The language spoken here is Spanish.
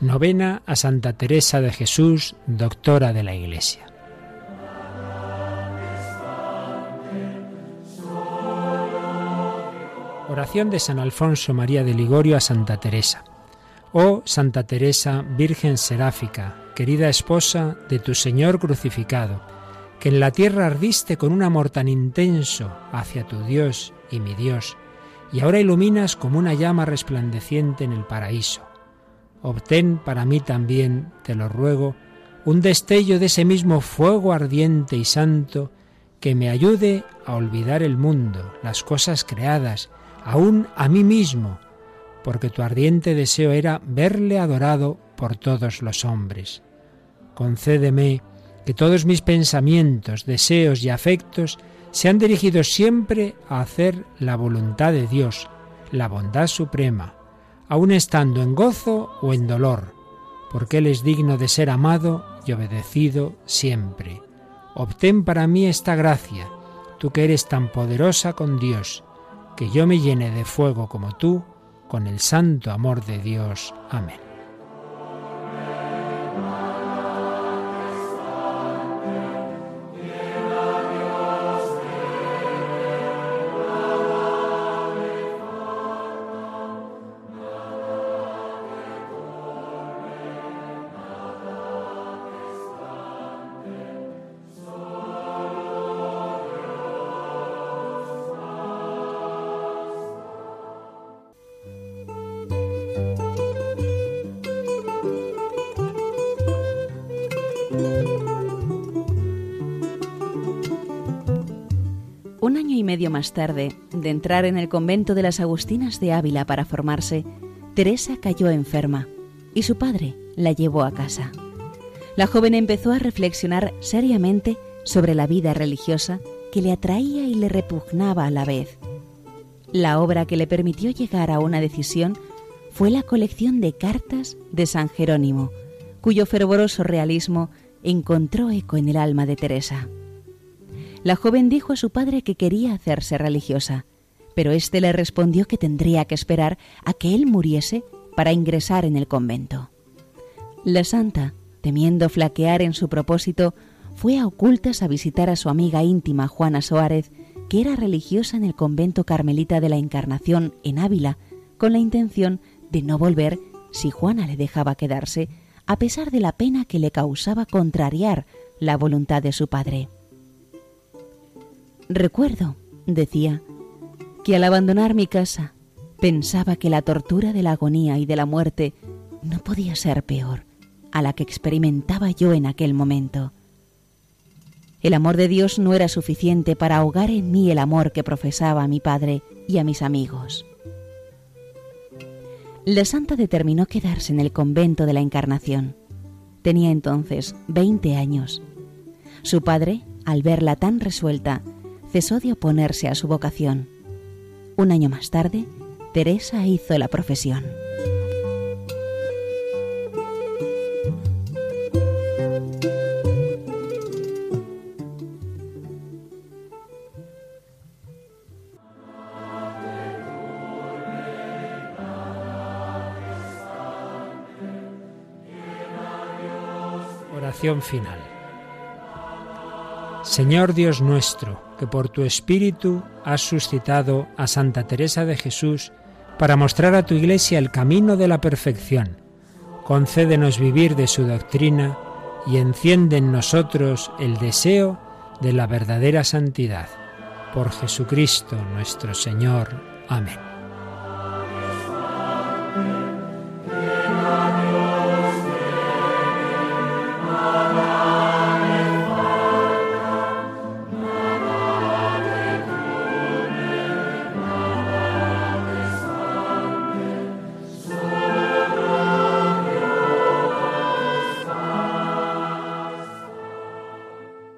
Novena a Santa Teresa de Jesús, doctora de la Iglesia. Oración de San Alfonso María de Ligorio a Santa Teresa. Oh Santa Teresa, Virgen Seráfica, querida esposa de tu Señor crucificado, que en la tierra ardiste con un amor tan intenso hacia tu Dios y mi Dios, y ahora iluminas como una llama resplandeciente en el paraíso obtén para mí también, te lo ruego, un destello de ese mismo fuego ardiente y santo que me ayude a olvidar el mundo, las cosas creadas, aún a mí mismo, porque tu ardiente deseo era verle adorado por todos los hombres. Concédeme que todos mis pensamientos, deseos y afectos sean dirigidos siempre a hacer la voluntad de Dios, la bondad suprema, aun estando en gozo o en dolor, porque Él es digno de ser amado y obedecido siempre. Obtén para mí esta gracia, tú que eres tan poderosa con Dios, que yo me llene de fuego como tú, con el santo amor de Dios. Amén. Medio más tarde de entrar en el convento de las Agustinas de Ávila para formarse, Teresa cayó enferma y su padre la llevó a casa. La joven empezó a reflexionar seriamente sobre la vida religiosa que le atraía y le repugnaba a la vez. La obra que le permitió llegar a una decisión fue la colección de cartas de San Jerónimo, cuyo fervoroso realismo encontró eco en el alma de Teresa. La joven dijo a su padre que quería hacerse religiosa, pero éste le respondió que tendría que esperar a que él muriese para ingresar en el convento. La santa, temiendo flaquear en su propósito, fue a ocultas a visitar a su amiga íntima Juana Soárez, que era religiosa en el convento carmelita de la Encarnación en Ávila, con la intención de no volver si Juana le dejaba quedarse, a pesar de la pena que le causaba contrariar la voluntad de su padre. Recuerdo, decía, que al abandonar mi casa pensaba que la tortura de la agonía y de la muerte no podía ser peor a la que experimentaba yo en aquel momento. El amor de Dios no era suficiente para ahogar en mí el amor que profesaba a mi padre y a mis amigos. La santa determinó quedarse en el convento de la Encarnación. Tenía entonces 20 años. Su padre, al verla tan resuelta, cesó de oponerse a su vocación. Un año más tarde, Teresa hizo la profesión. Oración final. Señor Dios nuestro, que por tu Espíritu has suscitado a Santa Teresa de Jesús para mostrar a tu Iglesia el camino de la perfección. Concédenos vivir de su doctrina y enciende en nosotros el deseo de la verdadera santidad. Por Jesucristo nuestro Señor. Amén.